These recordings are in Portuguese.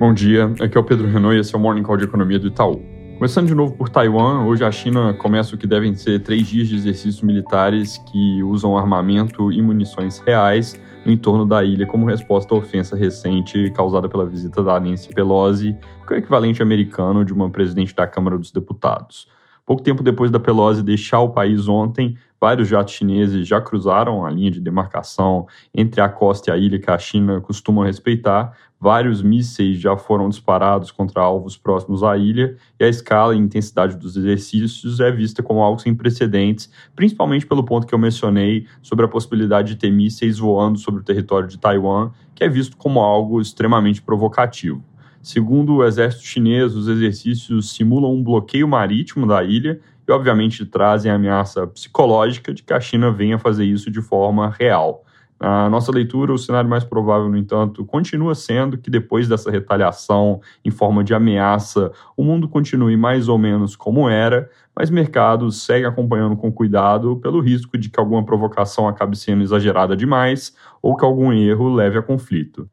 Bom dia, aqui é o Pedro Renault e esse é o Morning Call de Economia do Itaú. Começando de novo por Taiwan, hoje a China começa o que devem ser três dias de exercícios militares que usam armamento e munições reais no entorno da ilha como resposta à ofensa recente causada pela visita da Nancy Pelosi, que é o equivalente americano de uma presidente da Câmara dos Deputados. Pouco tempo depois da Pelosi deixar o país ontem, vários jatos chineses já cruzaram a linha de demarcação entre a costa e a ilha que a China costuma respeitar. Vários mísseis já foram disparados contra alvos próximos à ilha e a escala e intensidade dos exercícios é vista como algo sem precedentes, principalmente pelo ponto que eu mencionei sobre a possibilidade de ter mísseis voando sobre o território de Taiwan, que é visto como algo extremamente provocativo. Segundo o exército chinês, os exercícios simulam um bloqueio marítimo da ilha e, obviamente, trazem a ameaça psicológica de que a China venha fazer isso de forma real. Na nossa leitura, o cenário mais provável, no entanto, continua sendo que depois dessa retaliação em forma de ameaça, o mundo continue mais ou menos como era, mas mercados seguem acompanhando com cuidado pelo risco de que alguma provocação acabe sendo exagerada demais ou que algum erro leve a conflito.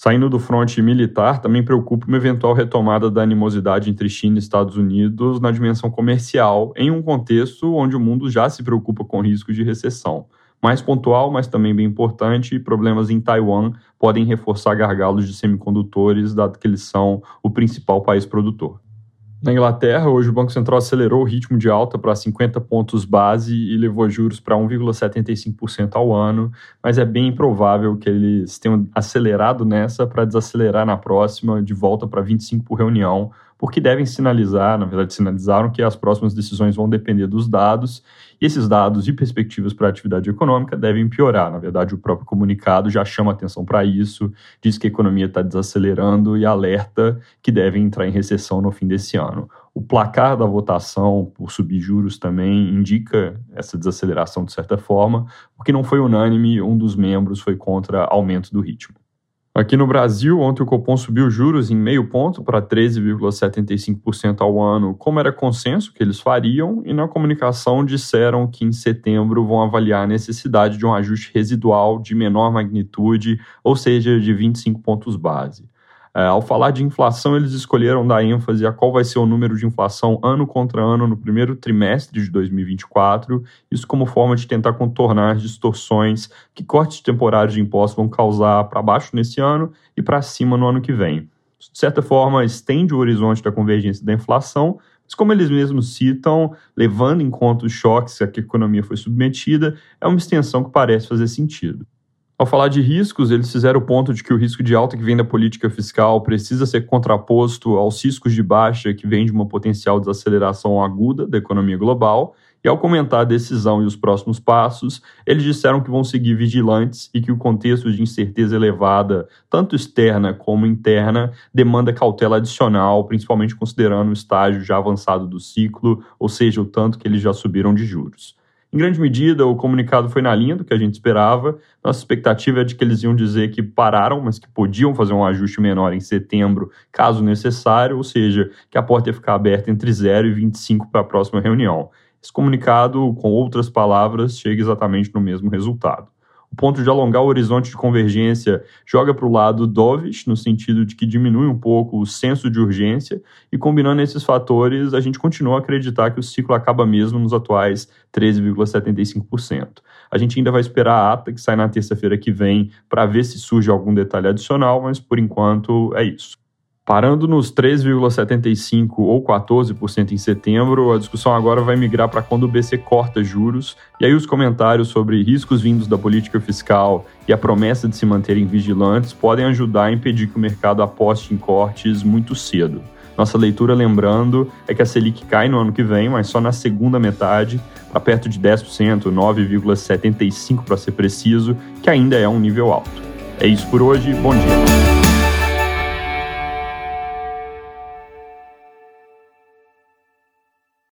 Saindo do fronte militar, também preocupa uma eventual retomada da animosidade entre China e Estados Unidos na dimensão comercial, em um contexto onde o mundo já se preocupa com riscos de recessão. Mais pontual, mas também bem importante, problemas em Taiwan podem reforçar gargalos de semicondutores, dado que eles são o principal país produtor. Na Inglaterra, hoje o Banco Central acelerou o ritmo de alta para 50 pontos base e levou juros para 1,75% ao ano, mas é bem improvável que eles tenham acelerado nessa para desacelerar na próxima, de volta para 25 por reunião, porque devem sinalizar, na verdade, sinalizaram que as próximas decisões vão depender dos dados, e esses dados e perspectivas para a atividade econômica devem piorar. Na verdade, o próprio comunicado já chama atenção para isso, diz que a economia está desacelerando e alerta que deve entrar em recessão no fim desse ano. O placar da votação por subir juros também indica essa desaceleração de certa forma, porque não foi unânime, um dos membros foi contra aumento do ritmo. Aqui no Brasil, ontem o Copom subiu juros em meio ponto para 13,75% ao ano, como era consenso que eles fariam, e na comunicação disseram que em setembro vão avaliar a necessidade de um ajuste residual de menor magnitude, ou seja, de 25 pontos base. É, ao falar de inflação, eles escolheram dar ênfase a qual vai ser o número de inflação ano contra ano no primeiro trimestre de 2024, isso como forma de tentar contornar as distorções que cortes temporários de impostos vão causar para baixo nesse ano e para cima no ano que vem. Isso, de certa forma, estende o horizonte da convergência da inflação, mas como eles mesmos citam, levando em conta os choques a que a economia foi submetida, é uma extensão que parece fazer sentido. Ao falar de riscos, eles fizeram o ponto de que o risco de alta que vem da política fiscal precisa ser contraposto aos riscos de baixa que vem de uma potencial desaceleração aguda da economia global. E ao comentar a decisão e os próximos passos, eles disseram que vão seguir vigilantes e que o contexto de incerteza elevada, tanto externa como interna, demanda cautela adicional, principalmente considerando o estágio já avançado do ciclo, ou seja, o tanto que eles já subiram de juros. Em grande medida, o comunicado foi na linha do que a gente esperava. Nossa expectativa é de que eles iam dizer que pararam, mas que podiam fazer um ajuste menor em setembro, caso necessário, ou seja, que a porta ia ficar aberta entre 0 e 25 para a próxima reunião. Esse comunicado, com outras palavras, chega exatamente no mesmo resultado o ponto de alongar o horizonte de convergência joga para o lado dovish, no sentido de que diminui um pouco o senso de urgência, e combinando esses fatores, a gente continua a acreditar que o ciclo acaba mesmo nos atuais 13,75%. A gente ainda vai esperar a ata que sai na terça-feira que vem para ver se surge algum detalhe adicional, mas por enquanto é isso. Parando nos 3,75% ou 14% em setembro, a discussão agora vai migrar para quando o BC corta juros, e aí os comentários sobre riscos vindos da política fiscal e a promessa de se manterem vigilantes podem ajudar a impedir que o mercado aposte em cortes muito cedo. Nossa leitura, lembrando, é que a Selic cai no ano que vem, mas só na segunda metade, para perto de 10%, 9,75% para ser preciso, que ainda é um nível alto. É isso por hoje, bom dia.